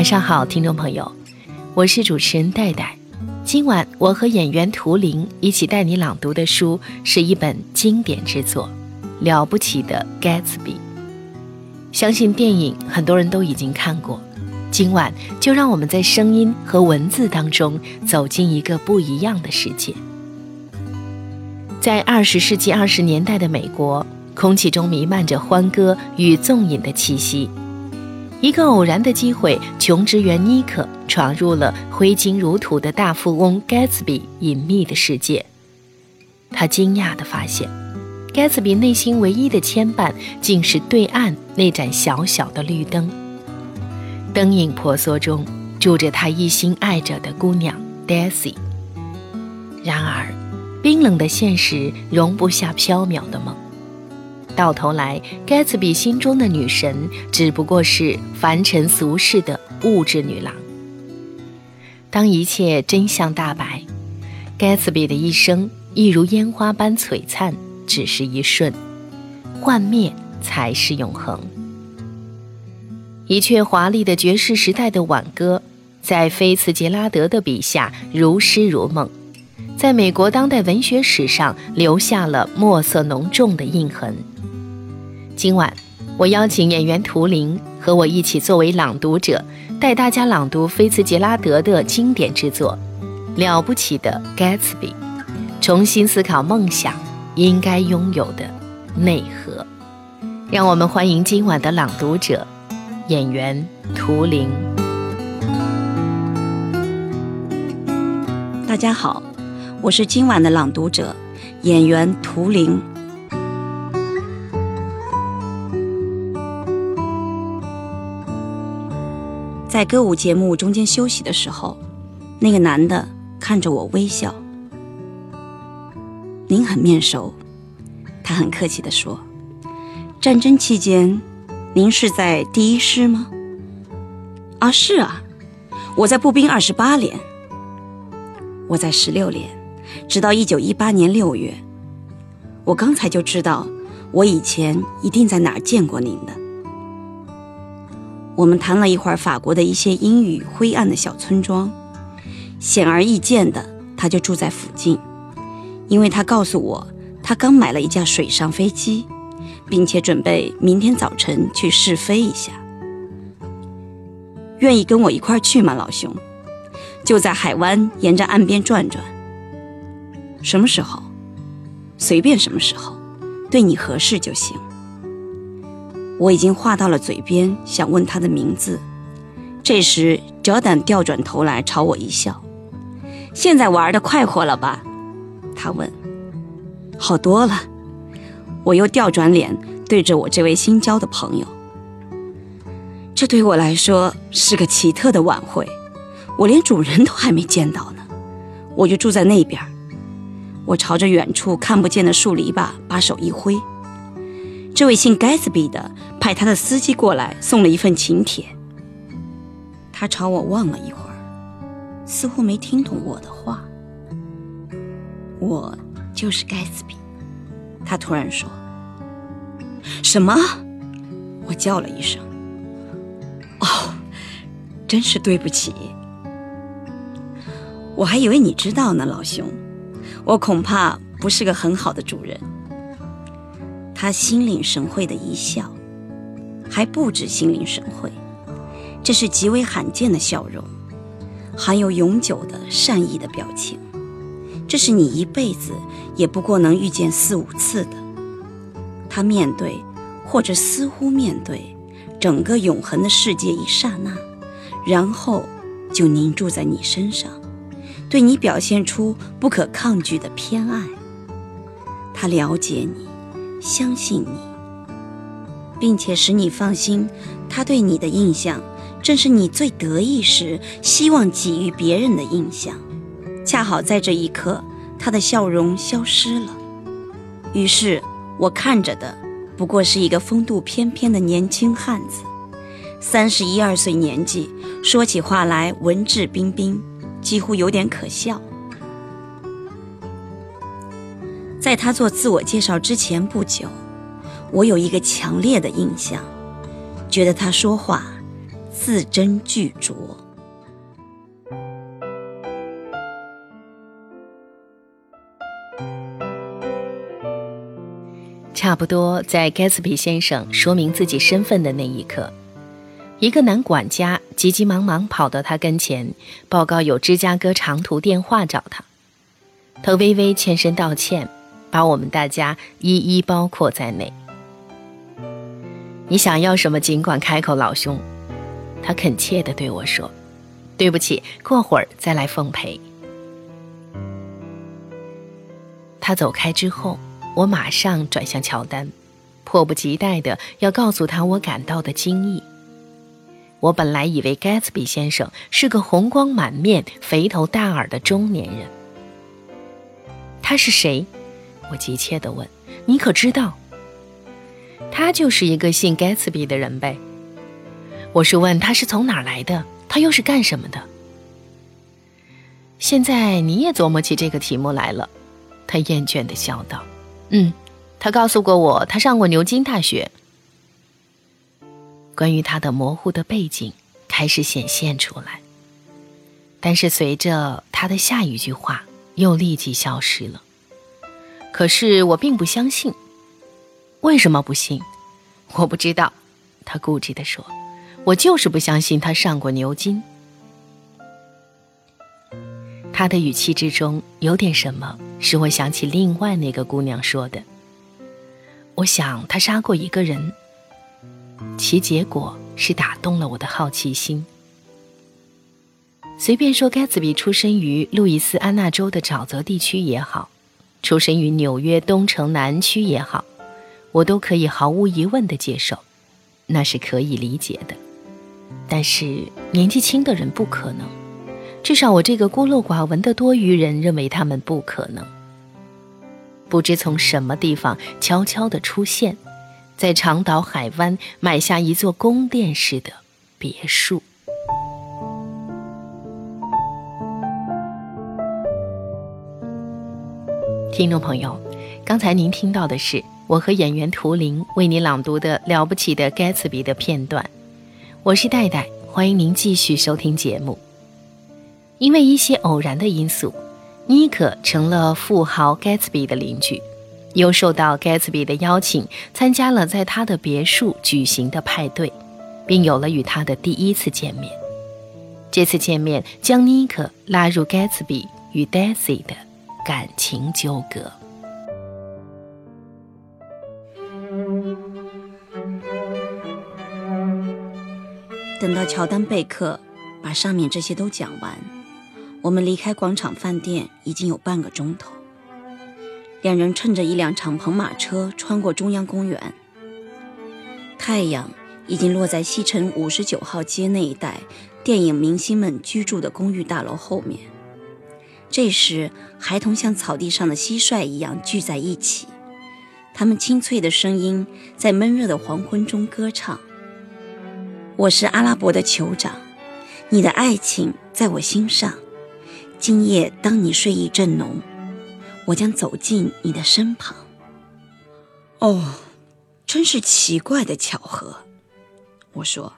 晚上好，听众朋友，我是主持人戴戴。今晚我和演员图灵一起带你朗读的书是一本经典之作《了不起的 Gatsby》。相信电影很多人都已经看过，今晚就让我们在声音和文字当中走进一个不一样的世界。在二十世纪二十年代的美国，空气中弥漫着欢歌与纵饮的气息。一个偶然的机会，穷职员尼克闯入了挥金如土的大富翁盖茨比隐秘的世界。他惊讶地发现，盖茨比内心唯一的牵绊，竟是对岸那盏小小的绿灯。灯影婆娑中，住着他一心爱着的姑娘 Daisy。然而，冰冷的现实容不下缥缈的梦。到头来，盖茨比心中的女神只不过是凡尘俗世的物质女郎。当一切真相大白，盖茨比的一生一如烟花般璀璨，只是一瞬，幻灭才是永恒。一阙华丽的爵士时代的挽歌，在菲茨杰拉德的笔下如诗如梦，在美国当代文学史上留下了墨色浓重的印痕。今晚，我邀请演员图灵和我一起作为朗读者，带大家朗读菲茨杰拉德的经典之作《了不起的 Gatsby》，重新思考梦想应该拥有的内核。让我们欢迎今晚的朗读者，演员图灵。大家好，我是今晚的朗读者，演员图灵。在歌舞节目中间休息的时候，那个男的看着我微笑。您很面熟，他很客气地说：“战争期间，您是在第一师吗？”“啊，是啊，我在步兵二十八连。我在十六连，直到一九一八年六月。我刚才就知道，我以前一定在哪儿见过您的。”我们谈了一会儿法国的一些阴雨灰暗的小村庄，显而易见的，他就住在附近，因为他告诉我，他刚买了一架水上飞机，并且准备明天早晨去试飞一下。愿意跟我一块儿去吗，老兄？就在海湾沿着岸边转转。什么时候？随便什么时候，对你合适就行。我已经话到了嘴边，想问他的名字。这时哲丹调转头来朝我一笑：“现在玩的快活了吧？”他问。“好多了。”我又调转脸对着我这位新交的朋友。这对我来说是个奇特的晚会，我连主人都还没见到呢。我就住在那边。我朝着远处看不见的树篱笆把手一挥。这位姓盖茨比的派他的司机过来送了一份请帖。他朝我望了一会儿，似乎没听懂我的话。我就是盖茨比，他突然说：“什么？”我叫了一声：“哦，真是对不起。我还以为你知道呢，老兄。我恐怕不是个很好的主人。”他心领神会的一笑，还不止心领神会，这是极为罕见的笑容，含有永久的善意的表情。这是你一辈子也不过能遇见四五次的。他面对，或者似乎面对，整个永恒的世界一刹那，然后就凝住在你身上，对你表现出不可抗拒的偏爱。他了解你。相信你，并且使你放心，他对你的印象正是你最得意时希望给予别人的印象。恰好在这一刻，他的笑容消失了。于是我看着的不过是一个风度翩翩的年轻汉子，三十一二岁年纪，说起话来文质彬彬，几乎有点可笑。在他做自我介绍之前不久，我有一个强烈的印象，觉得他说话字斟句酌。差不多在盖茨比先生说明自己身份的那一刻，一个男管家急急忙忙跑到他跟前，报告有芝加哥长途电话找他。他微微欠身道歉，把我们大家一一包括在内。你想要什么，尽管开口，老兄。他恳切地对我说：“对不起，过会儿再来奉陪。”他走开之后。我马上转向乔丹，迫不及待的要告诉他我感到的惊异。我本来以为盖茨比先生是个红光满面、肥头大耳的中年人。他是谁？我急切地问。你可知道？他就是一个姓盖茨比的人呗。我是问他是从哪儿来的，他又是干什么的。现在你也琢磨起这个题目来了，他厌倦地笑道。嗯，他告诉过我，他上过牛津大学。关于他的模糊的背景开始显现出来，但是随着他的下一句话又立即消失了。可是我并不相信。为什么不信？我不知道。他固执地说：“我就是不相信他上过牛津。”他的语气之中有点什么，使我想起另外那个姑娘说的。我想他杀过一个人，其结果是打动了我的好奇心。随便说，盖茨比出生于路易斯安那州的沼泽地区也好，出生于纽约东城南区也好，我都可以毫无疑问的接受，那是可以理解的。但是年纪轻的人不可能。至少我这个孤陋寡闻的多余人认为他们不可能。不知从什么地方悄悄的出现，在长岛海湾买下一座宫殿式的别墅。听众朋友，刚才您听到的是我和演员图灵为您朗读的《了不起的盖茨比》的片段。我是戴戴，欢迎您继续收听节目。因为一些偶然的因素，妮可成了富豪盖茨比的邻居，又受到盖茨比的邀请，参加了在他的别墅举行的派对，并有了与他的第一次见面。这次见面将妮可拉入盖茨比与 Daisy 的感情纠葛。等到乔丹贝克把上面这些都讲完。我们离开广场饭店已经有半个钟头。两人乘着一辆敞篷马车穿过中央公园。太阳已经落在西城五十九号街那一带电影明星们居住的公寓大楼后面。这时，孩童像草地上的蟋蟀一样聚在一起，他们清脆的声音在闷热的黄昏中歌唱：“我是阿拉伯的酋长，你的爱情在我心上。”今夜，当你睡意正浓，我将走进你的身旁。哦，真是奇怪的巧合，我说。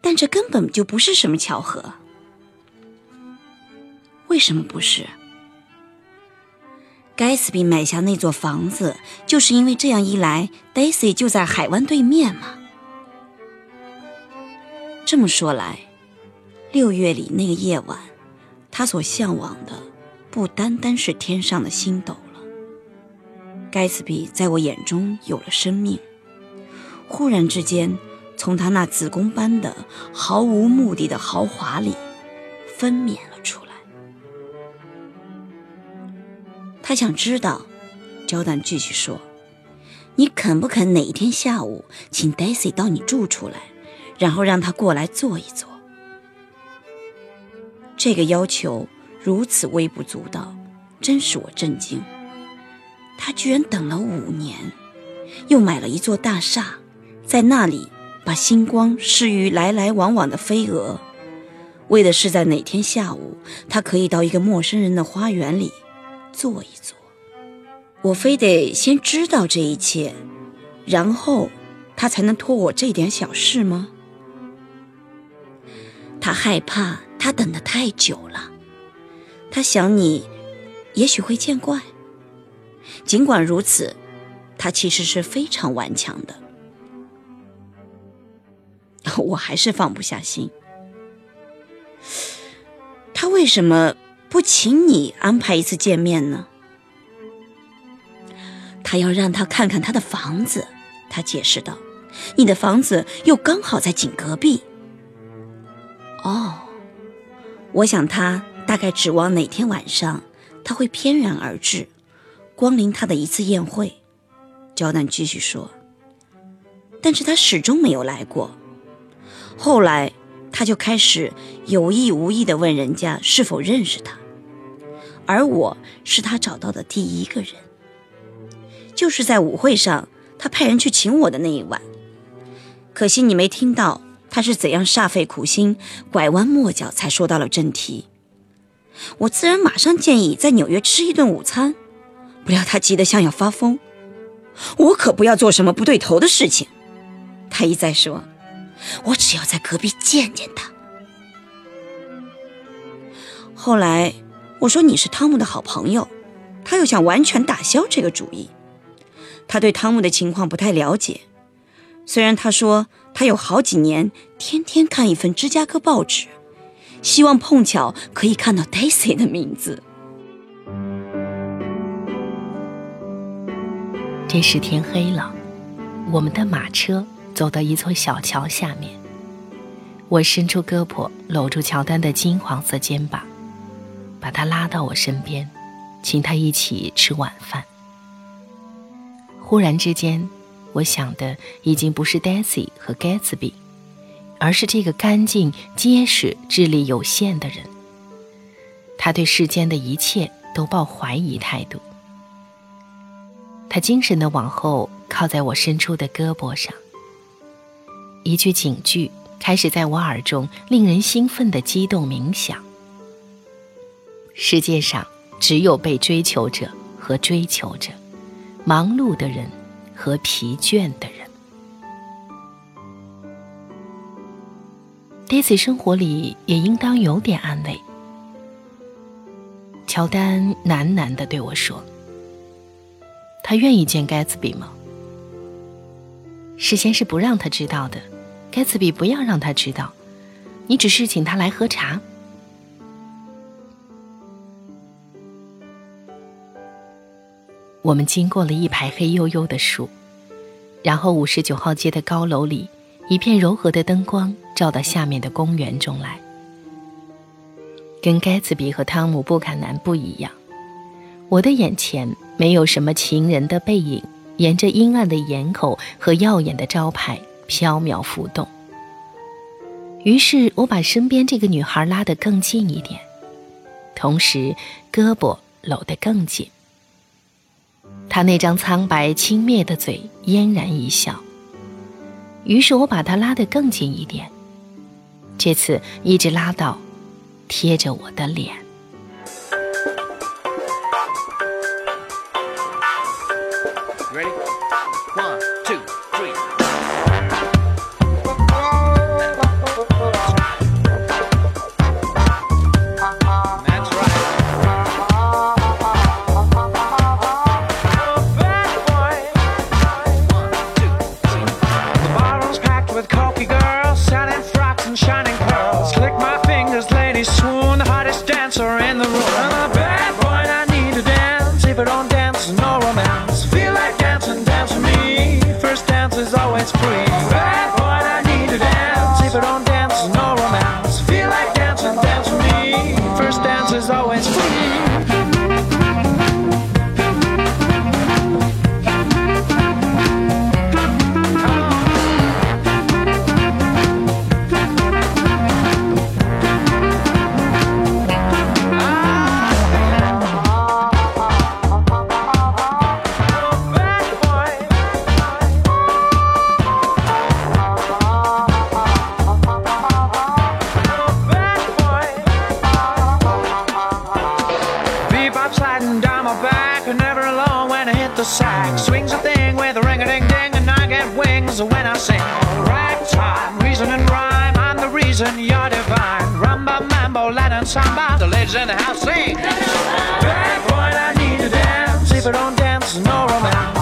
但这根本就不是什么巧合。为什么不是？盖茨比买下那座房子，就是因为这样一来，Daisy 就在海湾对面嘛。这么说来，六月里那个夜晚。他所向往的，不单单是天上的星斗了。盖茨比在我眼中有了生命，忽然之间，从他那子宫般的毫无目的的豪华里，分娩他想知道，焦丹继续说：“你肯不肯哪一天下午，请 Daisy 到你住处来，然后让他过来坐一坐？”这个要求如此微不足道，真使我震惊。他居然等了五年，又买了一座大厦，在那里把星光施于来来往往的飞蛾，为的是在哪天下午，他可以到一个陌生人的花园里坐一坐。我非得先知道这一切，然后他才能托我这点小事吗？他害怕他等得太久了，他想你也许会见怪。尽管如此，他其实是非常顽强的。我还是放不下心。他为什么不请你安排一次见面呢？他要让他看看他的房子。他解释道：“你的房子又刚好在井隔壁。”哦，我想他大概指望哪天晚上他会翩然而至，光临他的一次宴会。焦丹继续说：“但是他始终没有来过。后来他就开始有意无意地问人家是否认识他，而我是他找到的第一个人，就是在舞会上。”他派人去请我的那一晚，可惜你没听到他是怎样煞费苦心、拐弯抹角才说到了正题。我自然马上建议在纽约吃一顿午餐，不料他急得像要发疯。我可不要做什么不对头的事情，他一再说，我只要在隔壁见见他。后来我说你是汤姆的好朋友，他又想完全打消这个主意。他对汤姆的情况不太了解，虽然他说他有好几年天天看一份芝加哥报纸，希望碰巧可以看到 Daisy 的名字。这时天黑了，我们的马车走到一座小桥下面。我伸出胳膊搂住乔丹的金黄色肩膀，把他拉到我身边，请他一起吃晚饭。忽然之间，我想的已经不是 Daisy 和 Gatsby，而是这个干净、结实、智力有限的人。他对世间的一切都抱怀疑态度。他精神的往后靠在我伸出的胳膊上。一句警句开始在我耳中令人兴奋的激动冥想：世界上只有被追求者和追求者。忙碌的人和疲倦的人，Daisy 生活里也应当有点安慰。乔丹喃喃地对我说：“他愿意见盖茨比吗？事先是不让他知道的，盖茨比不要让他知道。你只是请他来喝茶。”我们经过了一排黑黝黝的树，然后五十九号街的高楼里，一片柔和的灯光照到下面的公园中来。跟盖茨比和汤姆·布坎南不一样，我的眼前没有什么情人的背影，沿着阴暗的檐口和耀眼的招牌飘渺浮动。于是我把身边这个女孩拉得更近一点，同时胳膊搂得更紧。他那张苍白轻蔑的嘴嫣然一笑，于是我把他拉得更近一点，这次一直拉到贴着我的脸。And you're divine. Rumba, mambo, Latin samba. The ladies in the house sing. Bad boy, I need to dance. If I don't dance, no romance.